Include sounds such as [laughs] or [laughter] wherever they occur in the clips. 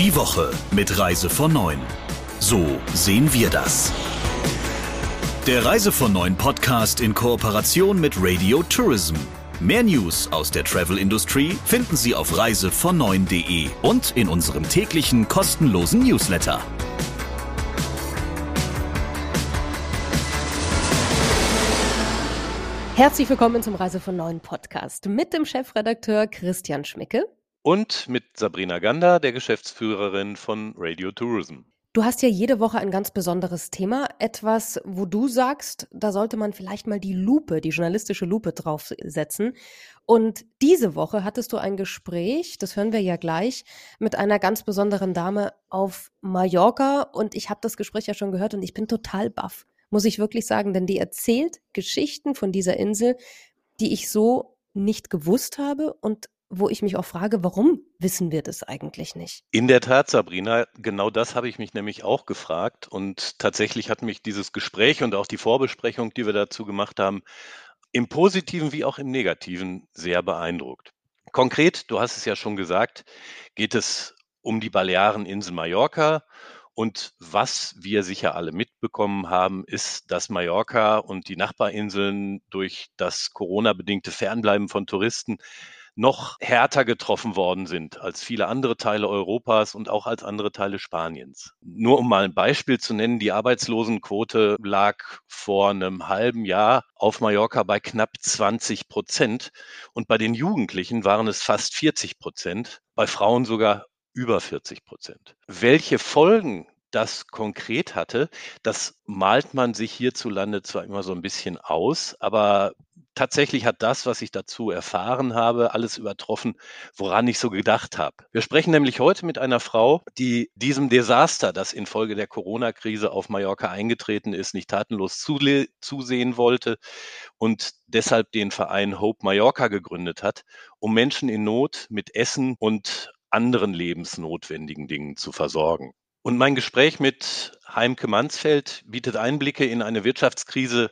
Die Woche mit Reise von 9. So sehen wir das. Der Reise von 9 Podcast in Kooperation mit Radio Tourism. Mehr News aus der Travel-Industrie finden Sie auf reisevon9.de und in unserem täglichen kostenlosen Newsletter. Herzlich willkommen zum Reise von 9 Podcast mit dem Chefredakteur Christian Schmicke und mit Sabrina Gander, der Geschäftsführerin von Radio Tourism. Du hast ja jede Woche ein ganz besonderes Thema, etwas, wo du sagst, da sollte man vielleicht mal die Lupe, die journalistische Lupe draufsetzen. Und diese Woche hattest du ein Gespräch, das hören wir ja gleich, mit einer ganz besonderen Dame auf Mallorca. Und ich habe das Gespräch ja schon gehört und ich bin total baff, muss ich wirklich sagen, denn die erzählt Geschichten von dieser Insel, die ich so nicht gewusst habe und wo ich mich auch frage, warum wissen wir das eigentlich nicht? In der Tat, Sabrina, genau das habe ich mich nämlich auch gefragt. Und tatsächlich hat mich dieses Gespräch und auch die Vorbesprechung, die wir dazu gemacht haben, im positiven wie auch im negativen sehr beeindruckt. Konkret, du hast es ja schon gesagt, geht es um die Baleareninsel Mallorca. Und was wir sicher alle mitbekommen haben, ist, dass Mallorca und die Nachbarinseln durch das Corona-bedingte Fernbleiben von Touristen noch härter getroffen worden sind als viele andere Teile Europas und auch als andere Teile Spaniens. Nur um mal ein Beispiel zu nennen, die Arbeitslosenquote lag vor einem halben Jahr auf Mallorca bei knapp 20 Prozent und bei den Jugendlichen waren es fast 40 Prozent, bei Frauen sogar über 40 Prozent. Welche Folgen das konkret hatte, das malt man sich hierzulande zwar immer so ein bisschen aus, aber tatsächlich hat das, was ich dazu erfahren habe, alles übertroffen, woran ich so gedacht habe. Wir sprechen nämlich heute mit einer Frau, die diesem Desaster, das infolge der Corona-Krise auf Mallorca eingetreten ist, nicht tatenlos zusehen wollte und deshalb den Verein Hope Mallorca gegründet hat, um Menschen in Not mit Essen und anderen lebensnotwendigen Dingen zu versorgen. Und mein Gespräch mit Heimke Mansfeld bietet Einblicke in eine Wirtschaftskrise,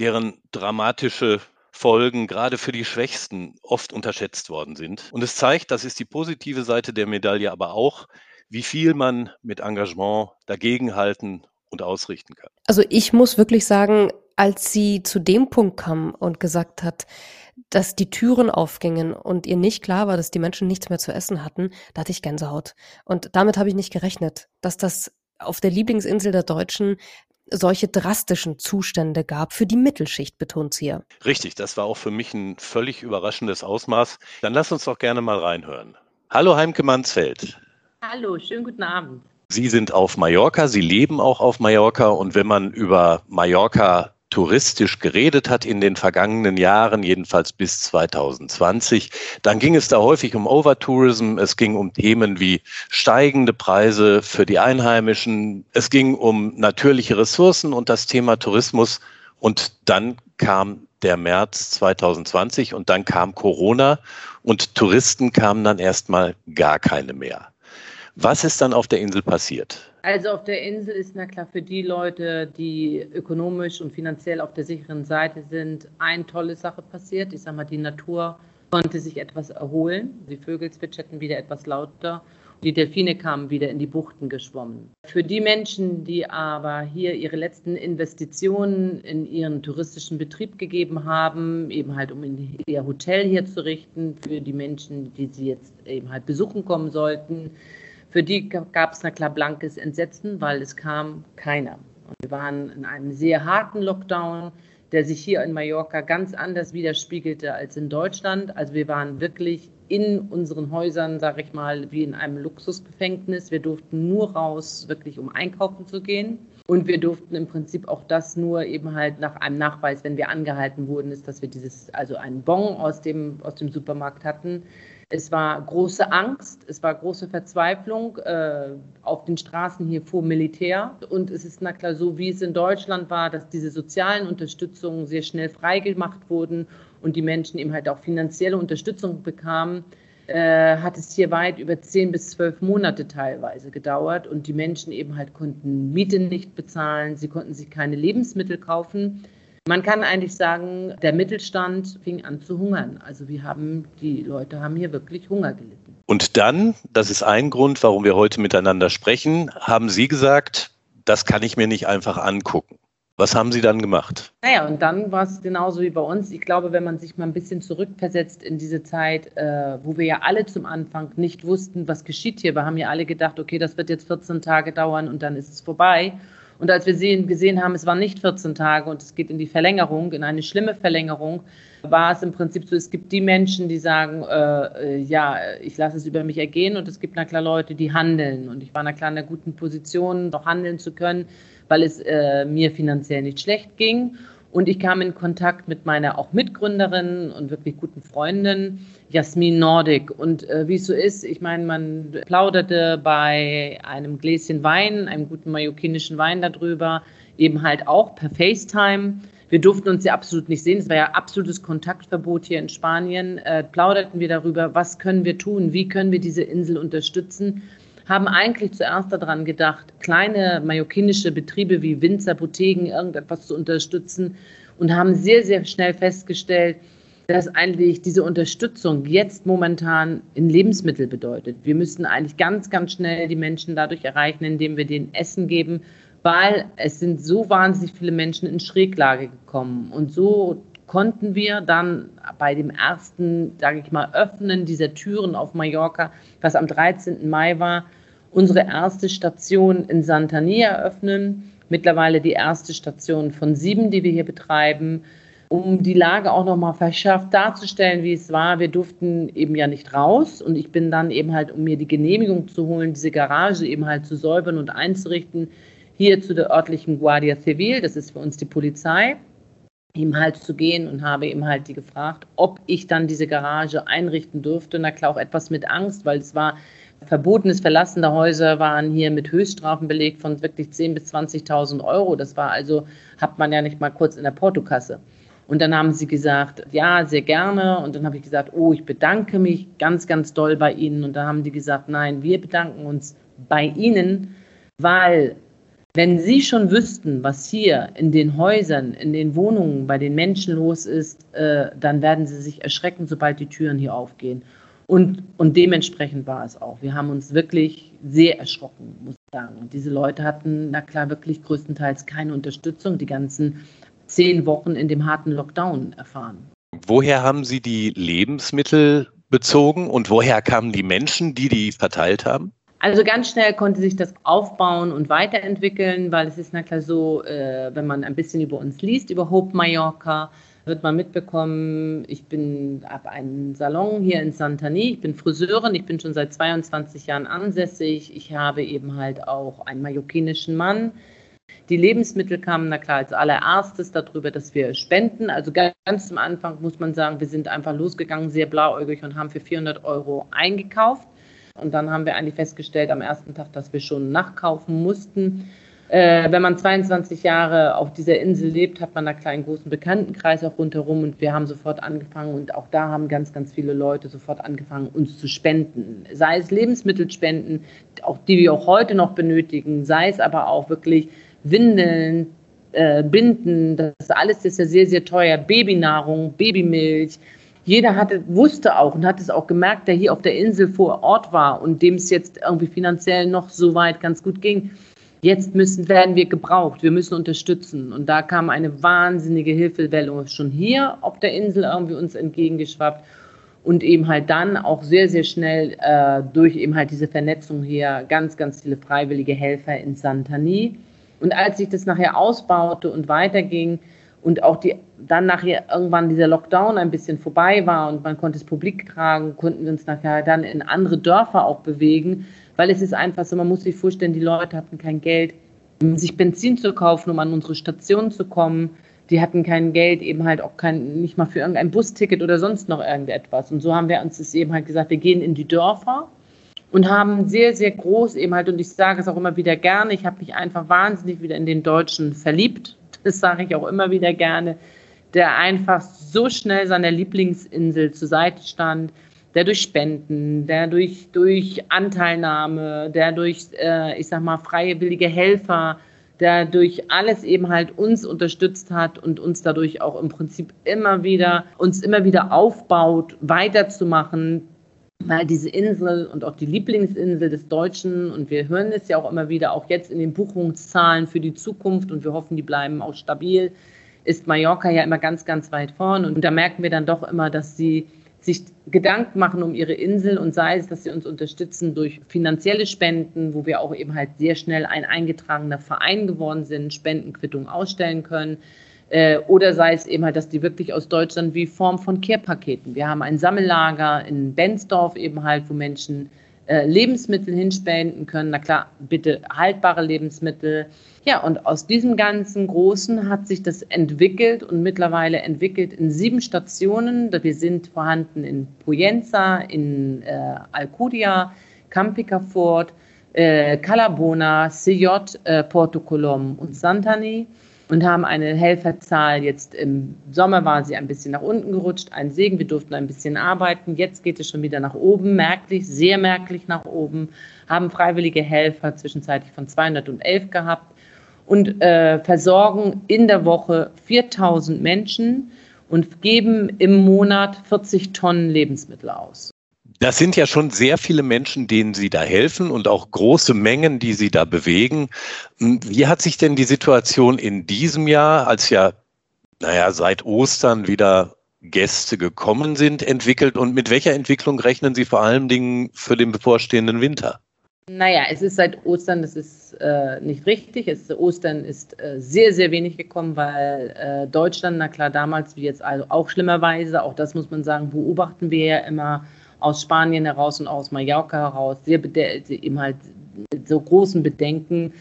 deren dramatische Folgen gerade für die Schwächsten oft unterschätzt worden sind. Und es zeigt, das ist die positive Seite der Medaille, aber auch, wie viel man mit Engagement dagegenhalten und ausrichten kann. Also ich muss wirklich sagen, als sie zu dem Punkt kam und gesagt hat, dass die Türen aufgingen und ihr nicht klar war, dass die Menschen nichts mehr zu essen hatten, da hatte ich Gänsehaut. Und damit habe ich nicht gerechnet, dass das auf der Lieblingsinsel der Deutschen solche drastischen Zustände gab für die Mittelschicht, betont sie ja. Richtig, das war auch für mich ein völlig überraschendes Ausmaß. Dann lass uns doch gerne mal reinhören. Hallo Heimke Mansfeld. Hallo, schönen guten Abend. Sie sind auf Mallorca, Sie leben auch auf Mallorca und wenn man über Mallorca touristisch geredet hat in den vergangenen Jahren, jedenfalls bis 2020, dann ging es da häufig um Overtourism, es ging um Themen wie steigende Preise für die Einheimischen, es ging um natürliche Ressourcen und das Thema Tourismus und dann kam der März 2020 und dann kam Corona und Touristen kamen dann erstmal gar keine mehr. Was ist dann auf der Insel passiert? Also auf der Insel ist na klar für die Leute, die ökonomisch und finanziell auf der sicheren Seite sind, eine tolle Sache passiert. Ich sage mal, die Natur konnte sich etwas erholen. Die Vögel zwitscherten wieder etwas lauter. Die Delfine kamen wieder in die Buchten geschwommen. Für die Menschen, die aber hier ihre letzten Investitionen in ihren touristischen Betrieb gegeben haben, eben halt um ihr Hotel hier zu richten, für die Menschen, die sie jetzt eben halt besuchen kommen sollten, für die gab es na klar blankes Entsetzen, weil es kam keiner. Und wir waren in einem sehr harten Lockdown, der sich hier in Mallorca ganz anders widerspiegelte als in Deutschland. Also wir waren wirklich in unseren Häusern, sage ich mal, wie in einem Luxusgefängnis. Wir durften nur raus, wirklich um einkaufen zu gehen. Und wir durften im Prinzip auch das nur eben halt nach einem Nachweis, wenn wir angehalten wurden, ist, dass wir dieses, also einen Bon aus dem, aus dem Supermarkt hatten, es war große Angst, es war große Verzweiflung. Äh, auf den Straßen hier vor Militär. Und es ist na klar so, wie es in Deutschland war, dass diese sozialen Unterstützungen sehr schnell freigemacht wurden und die Menschen eben halt auch finanzielle Unterstützung bekamen. Äh, hat es hier weit über zehn bis zwölf Monate teilweise gedauert und die Menschen eben halt konnten Miete nicht bezahlen, sie konnten sich keine Lebensmittel kaufen. Man kann eigentlich sagen, der Mittelstand fing an zu hungern. Also wir haben, die Leute haben hier wirklich Hunger gelitten. Und dann, das ist ein Grund, warum wir heute miteinander sprechen, haben Sie gesagt, das kann ich mir nicht einfach angucken. Was haben Sie dann gemacht? Naja, und dann war es genauso wie bei uns. Ich glaube, wenn man sich mal ein bisschen zurückversetzt in diese Zeit, äh, wo wir ja alle zum Anfang nicht wussten, was geschieht hier. Wir haben ja alle gedacht, okay, das wird jetzt 14 Tage dauern und dann ist es vorbei. Und als wir sehen, gesehen haben, es waren nicht 14 Tage und es geht in die Verlängerung, in eine schlimme Verlängerung, war es im Prinzip so, es gibt die Menschen, die sagen, äh, äh ja, ich lasse es über mich ergehen und es gibt na klar Leute, die handeln. Und ich war na klar in einer guten Position, noch handeln zu können weil es äh, mir finanziell nicht schlecht ging. Und ich kam in Kontakt mit meiner auch Mitgründerin und wirklich guten Freundin, Jasmin Nordic. Und äh, wie es so ist, ich meine, man plauderte bei einem Gläschen Wein, einem guten mallorquinischen Wein darüber, eben halt auch per FaceTime. Wir durften uns ja absolut nicht sehen. Es war ja absolutes Kontaktverbot hier in Spanien. Äh, plauderten wir darüber, was können wir tun, wie können wir diese Insel unterstützen haben eigentlich zuerst daran gedacht, kleine mallorquinische Betriebe wie Winzer, Boutiquen, irgendetwas zu unterstützen und haben sehr, sehr schnell festgestellt, dass eigentlich diese Unterstützung jetzt momentan in Lebensmittel bedeutet. Wir müssen eigentlich ganz, ganz schnell die Menschen dadurch erreichen, indem wir denen Essen geben, weil es sind so wahnsinnig viele Menschen in Schräglage gekommen. Und so konnten wir dann bei dem ersten, sage ich mal, Öffnen dieser Türen auf Mallorca, was am 13. Mai war, unsere erste Station in Santani eröffnen. Mittlerweile die erste Station von sieben, die wir hier betreiben, um die Lage auch nochmal verschärft darzustellen, wie es war. Wir durften eben ja nicht raus und ich bin dann eben halt, um mir die Genehmigung zu holen, diese Garage eben halt zu säubern und einzurichten, hier zu der örtlichen Guardia Civil, das ist für uns die Polizei, eben halt zu gehen und habe eben halt die gefragt, ob ich dann diese Garage einrichten dürfte. Na klar, auch etwas mit Angst, weil es war verbotenes Verlassen der Häuser waren hier mit Höchststrafen belegt von wirklich 10.000 bis 20.000 Euro. Das war also, hat man ja nicht mal kurz in der Portokasse. Und dann haben sie gesagt, ja, sehr gerne. Und dann habe ich gesagt, oh, ich bedanke mich ganz, ganz doll bei Ihnen. Und dann haben die gesagt, nein, wir bedanken uns bei Ihnen, weil wenn Sie schon wüssten, was hier in den Häusern, in den Wohnungen bei den Menschen los ist, äh, dann werden Sie sich erschrecken, sobald die Türen hier aufgehen. Und, und dementsprechend war es auch. Wir haben uns wirklich sehr erschrocken, muss ich sagen. Und diese Leute hatten, na klar, wirklich größtenteils keine Unterstützung, die ganzen zehn Wochen in dem harten Lockdown erfahren. Woher haben Sie die Lebensmittel bezogen und woher kamen die Menschen, die die verteilt haben? Also ganz schnell konnte sich das aufbauen und weiterentwickeln, weil es ist na klar so, äh, wenn man ein bisschen über uns liest, über Hope Mallorca, wird man mitbekommen, ich bin ab einem Salon hier in Santani, ich bin Friseurin, ich bin schon seit 22 Jahren ansässig, ich habe eben halt auch einen mallorquinischen Mann. Die Lebensmittel kamen, na klar, als allererstes darüber, dass wir spenden. Also ganz zum Anfang muss man sagen, wir sind einfach losgegangen, sehr blauäugig und haben für 400 Euro eingekauft. Und dann haben wir eigentlich festgestellt am ersten Tag, dass wir schon nachkaufen mussten. Äh, wenn man 22 Jahre auf dieser Insel lebt, hat man da kleinen großen Bekanntenkreis auch rundherum. Und wir haben sofort angefangen. Und auch da haben ganz, ganz viele Leute sofort angefangen, uns zu spenden. Sei es Lebensmittelspenden, auch die wir auch heute noch benötigen, sei es aber auch wirklich Windeln, äh, Binden, das alles ist ja sehr, sehr teuer, Babynahrung, Babymilch, jeder hatte, wusste auch und hat es auch gemerkt, der hier auf der Insel vor Ort war und dem es jetzt irgendwie finanziell noch so weit ganz gut ging. Jetzt müssen, werden wir gebraucht, wir müssen unterstützen. Und da kam eine wahnsinnige Hilfewelle schon hier auf der Insel irgendwie uns entgegengeschwappt und eben halt dann auch sehr, sehr schnell äh, durch eben halt diese Vernetzung hier ganz, ganz viele freiwillige Helfer in Santani. Und als sich das nachher ausbaute und weiterging, und auch die, dann nachher irgendwann dieser Lockdown ein bisschen vorbei war und man konnte es publik tragen, konnten wir uns nachher dann in andere Dörfer auch bewegen, weil es ist einfach so, man muss sich vorstellen, die Leute hatten kein Geld, um sich Benzin zu kaufen, um an unsere Station zu kommen. Die hatten kein Geld, eben halt auch kein, nicht mal für irgendein Busticket oder sonst noch irgendetwas. Und so haben wir uns das eben halt gesagt, wir gehen in die Dörfer und haben sehr, sehr groß eben halt, und ich sage es auch immer wieder gerne, ich habe mich einfach wahnsinnig wieder in den Deutschen verliebt [laughs] das sage ich auch immer wieder gerne, der einfach so schnell seiner Lieblingsinsel zur Seite stand, der durch Spenden, der durch, durch Anteilnahme, der durch, äh, ich sag mal, freiwillige Helfer, der durch alles eben halt uns unterstützt hat und uns dadurch auch im Prinzip immer wieder, uns immer wieder aufbaut, weiterzumachen, weil diese Insel und auch die Lieblingsinsel des Deutschen, und wir hören es ja auch immer wieder, auch jetzt in den Buchungszahlen für die Zukunft, und wir hoffen, die bleiben auch stabil, ist Mallorca ja immer ganz, ganz weit vorn. Und da merken wir dann doch immer, dass sie sich Gedanken machen um ihre Insel und sei es, dass sie uns unterstützen durch finanzielle Spenden, wo wir auch eben halt sehr schnell ein eingetragener Verein geworden sind, Spendenquittung ausstellen können. Äh, oder sei es eben halt, dass die wirklich aus Deutschland wie Form von Care-Paketen. Wir haben ein Sammellager in Bensdorf eben halt, wo Menschen äh, Lebensmittel hinspenden können. Na klar, bitte haltbare Lebensmittel. Ja, und aus diesem ganzen Großen hat sich das entwickelt und mittlerweile entwickelt in sieben Stationen. Wir sind vorhanden in Poyenza, in äh, Alcudia, Campicafort, äh, Calabona, Sillot, äh, Porto Colom und Santani und haben eine Helferzahl. Jetzt im Sommer war sie ein bisschen nach unten gerutscht, ein Segen. Wir durften ein bisschen arbeiten. Jetzt geht es schon wieder nach oben, merklich, sehr merklich nach oben. Haben freiwillige Helfer zwischenzeitlich von 211 gehabt und äh, versorgen in der Woche 4000 Menschen und geben im Monat 40 Tonnen Lebensmittel aus. Das sind ja schon sehr viele Menschen, denen Sie da helfen und auch große Mengen, die Sie da bewegen. Hm, wie hat sich denn die Situation in diesem Jahr, als ja, naja, seit Ostern wieder Gäste gekommen sind, entwickelt und mit welcher Entwicklung rechnen Sie vor allen Dingen für den bevorstehenden Winter? Naja, es ist seit Ostern, das ist äh, nicht richtig. Es, Ostern ist äh, sehr, sehr wenig gekommen, weil äh, Deutschland, na klar, damals wie jetzt also auch schlimmerweise, auch das muss man sagen, beobachten wir ja immer aus Spanien heraus und aus Mallorca heraus, sehr eben halt so großen Bedenken,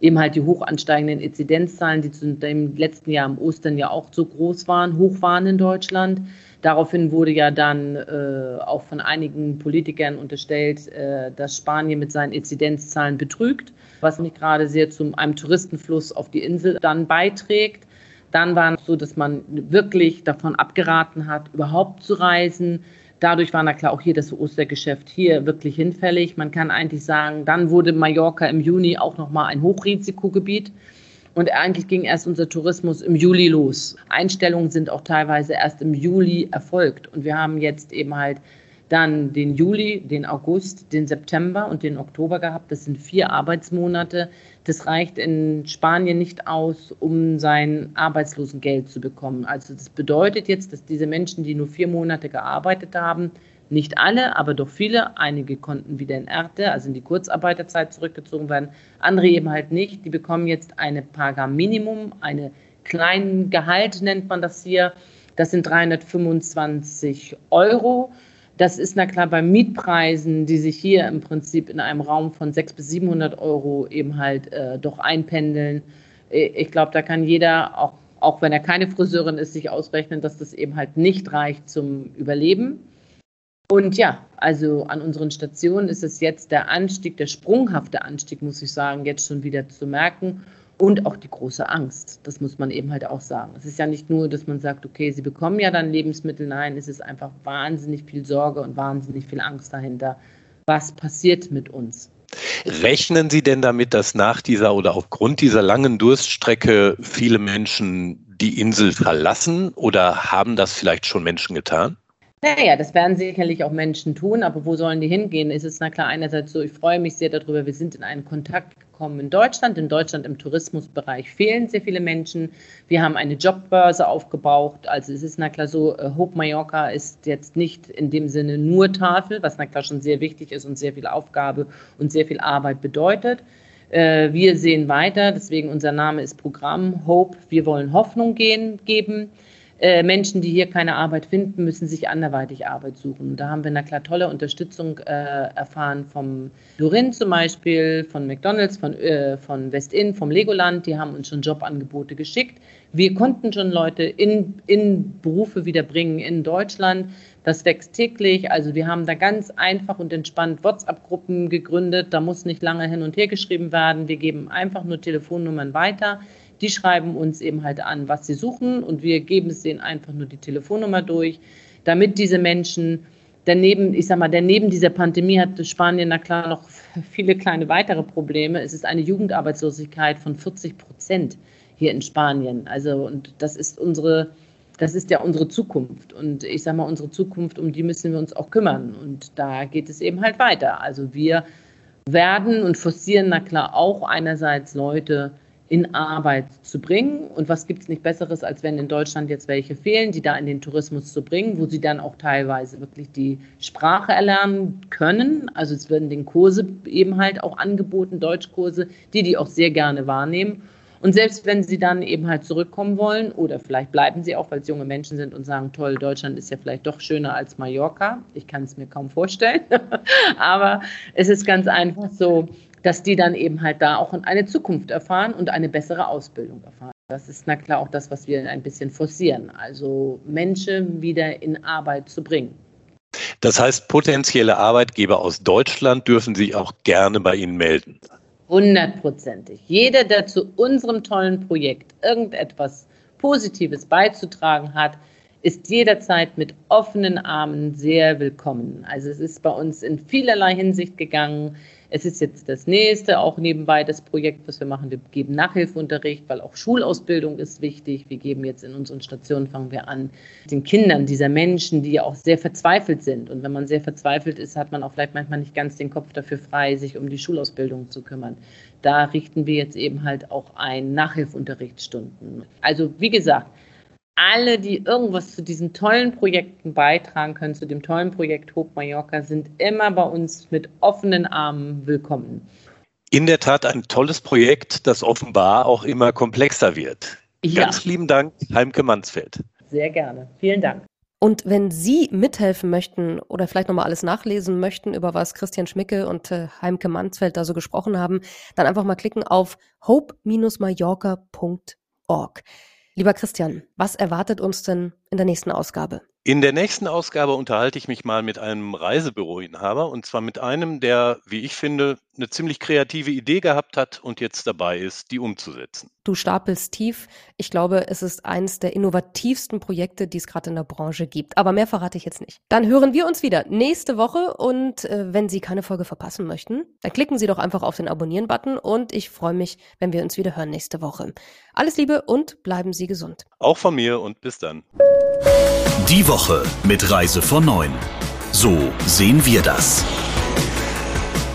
eben halt die hoch ansteigenden Inzidenzzahlen, die zu dem letzten Jahr im Ostern ja auch so groß waren, hoch waren in Deutschland. Daraufhin wurde ja dann äh, auch von einigen Politikern unterstellt, äh, dass Spanien mit seinen Inzidenzzahlen betrügt, was nicht gerade sehr zu einem Touristenfluss auf die Insel dann beiträgt. Dann war es so, dass man wirklich davon abgeraten hat, überhaupt zu reisen. Dadurch war na klar auch hier das Ostergeschäft hier wirklich hinfällig. Man kann eigentlich sagen, dann wurde Mallorca im Juni auch nochmal ein Hochrisikogebiet. Und eigentlich ging erst unser Tourismus im Juli los. Einstellungen sind auch teilweise erst im Juli erfolgt. Und wir haben jetzt eben halt dann den Juli, den August, den September und den Oktober gehabt. Das sind vier Arbeitsmonate. Das reicht in Spanien nicht aus, um sein Arbeitslosengeld zu bekommen. Also das bedeutet jetzt, dass diese Menschen, die nur vier Monate gearbeitet haben, nicht alle, aber doch viele, einige konnten wieder in Erte, also in die Kurzarbeiterzeit zurückgezogen werden, andere eben halt nicht. Die bekommen jetzt eine Paga Minimum, eine kleinen Gehalt nennt man das hier. Das sind 325 Euro. Das ist na klar bei Mietpreisen, die sich hier im Prinzip in einem Raum von 600 bis 700 Euro eben halt äh, doch einpendeln. Äh, ich glaube, da kann jeder, auch, auch wenn er keine Friseurin ist, sich ausrechnen, dass das eben halt nicht reicht zum Überleben. Und ja, also an unseren Stationen ist es jetzt der Anstieg, der sprunghafte Anstieg, muss ich sagen, jetzt schon wieder zu merken und auch die große Angst. Das muss man eben halt auch sagen. Es ist ja nicht nur, dass man sagt, okay, sie bekommen ja dann Lebensmittel. Nein, es ist einfach wahnsinnig viel Sorge und wahnsinnig viel Angst dahinter. Was passiert mit uns? Rechnen Sie denn damit, dass nach dieser oder aufgrund dieser langen Durststrecke viele Menschen die Insel verlassen oder haben das vielleicht schon Menschen getan? Naja, das werden sicherlich auch Menschen tun, aber wo sollen die hingehen? Ist es na klar einerseits so, ich freue mich sehr darüber, wir sind in einen Kontakt gekommen in Deutschland. In Deutschland im Tourismusbereich fehlen sehr viele Menschen. Wir haben eine Jobbörse aufgebaut. Also es ist na klar so, äh, Hope Mallorca ist jetzt nicht in dem Sinne nur Tafel, was na klar schon sehr wichtig ist und sehr viel Aufgabe und sehr viel Arbeit bedeutet. Äh, wir sehen weiter, deswegen unser Name ist Programm Hope. Wir wollen Hoffnung gehen, geben. Äh, Menschen, die hier keine Arbeit finden, müssen sich anderweitig Arbeit suchen. Da haben wir eine klar tolle Unterstützung äh, erfahren vom Durin zum Beispiel, von McDonalds, von, äh, von Westin, vom Legoland. Die haben uns schon Jobangebote geschickt. Wir konnten schon Leute in, in Berufe wiederbringen in Deutschland. Das wächst täglich. Also wir haben da ganz einfach und entspannt WhatsApp-Gruppen gegründet. Da muss nicht lange hin und her geschrieben werden. Wir geben einfach nur Telefonnummern weiter. Die schreiben uns eben halt an, was sie suchen und wir geben es denen einfach nur die Telefonnummer durch, damit diese Menschen daneben, ich sag mal, daneben dieser Pandemie hat Spanien na klar noch [laughs] viele kleine weitere Probleme. Es ist eine Jugendarbeitslosigkeit von 40 Prozent hier in Spanien. Also, und das ist unsere, das ist ja unsere Zukunft. Und ich sage mal, unsere Zukunft, um die müssen wir uns auch kümmern. Und da geht es eben halt weiter. Also wir werden und forcieren, na klar, auch einerseits Leute in Arbeit zu bringen. Und was gibt es nicht Besseres, als wenn in Deutschland jetzt welche fehlen, die da in den Tourismus zu bringen, wo sie dann auch teilweise wirklich die Sprache erlernen können. Also es werden den Kurse eben halt auch angeboten, Deutschkurse, die die auch sehr gerne wahrnehmen. Und selbst wenn sie dann eben halt zurückkommen wollen, oder vielleicht bleiben sie auch, weil es junge Menschen sind und sagen, toll, Deutschland ist ja vielleicht doch schöner als Mallorca. Ich kann es mir kaum vorstellen. [laughs] Aber es ist ganz einfach so, dass die dann eben halt da auch eine Zukunft erfahren und eine bessere Ausbildung erfahren. Das ist na klar auch das, was wir ein bisschen forcieren, also Menschen wieder in Arbeit zu bringen. Das heißt, potenzielle Arbeitgeber aus Deutschland dürfen sich auch gerne bei Ihnen melden. Hundertprozentig. Jeder, der zu unserem tollen Projekt irgendetwas Positives beizutragen hat, ist jederzeit mit offenen Armen sehr willkommen. Also es ist bei uns in vielerlei Hinsicht gegangen. Es ist jetzt das nächste, auch nebenbei das Projekt, was wir machen. Wir geben Nachhilfeunterricht, weil auch Schulausbildung ist wichtig. Wir geben jetzt in unseren Stationen, fangen wir an, den Kindern dieser Menschen, die ja auch sehr verzweifelt sind. Und wenn man sehr verzweifelt ist, hat man auch vielleicht manchmal nicht ganz den Kopf dafür frei, sich um die Schulausbildung zu kümmern. Da richten wir jetzt eben halt auch ein Nachhilfeunterrichtsstunden. Also wie gesagt, alle, die irgendwas zu diesen tollen Projekten beitragen können, zu dem tollen Projekt Hope Mallorca, sind immer bei uns mit offenen Armen willkommen. In der Tat ein tolles Projekt, das offenbar auch immer komplexer wird. Ja. Ganz lieben Dank, Heimke Mansfeld. Sehr gerne. Vielen Dank. Und wenn Sie mithelfen möchten oder vielleicht nochmal alles nachlesen möchten, über was Christian Schmicke und äh, Heimke Mansfeld da so gesprochen haben, dann einfach mal klicken auf hope-mallorca.org. Lieber Christian, was erwartet uns denn in der nächsten Ausgabe? In der nächsten Ausgabe unterhalte ich mich mal mit einem Reisebüroinhaber und zwar mit einem, der, wie ich finde, eine ziemlich kreative Idee gehabt hat und jetzt dabei ist, die umzusetzen. Du stapelst tief. Ich glaube, es ist eines der innovativsten Projekte, die es gerade in der Branche gibt. Aber mehr verrate ich jetzt nicht. Dann hören wir uns wieder nächste Woche und äh, wenn Sie keine Folge verpassen möchten, dann klicken Sie doch einfach auf den Abonnieren-Button und ich freue mich, wenn wir uns wieder hören nächste Woche. Alles Liebe und bleiben Sie gesund. Auch von mir und bis dann. Die Woche mit Reise von 9. So sehen wir das.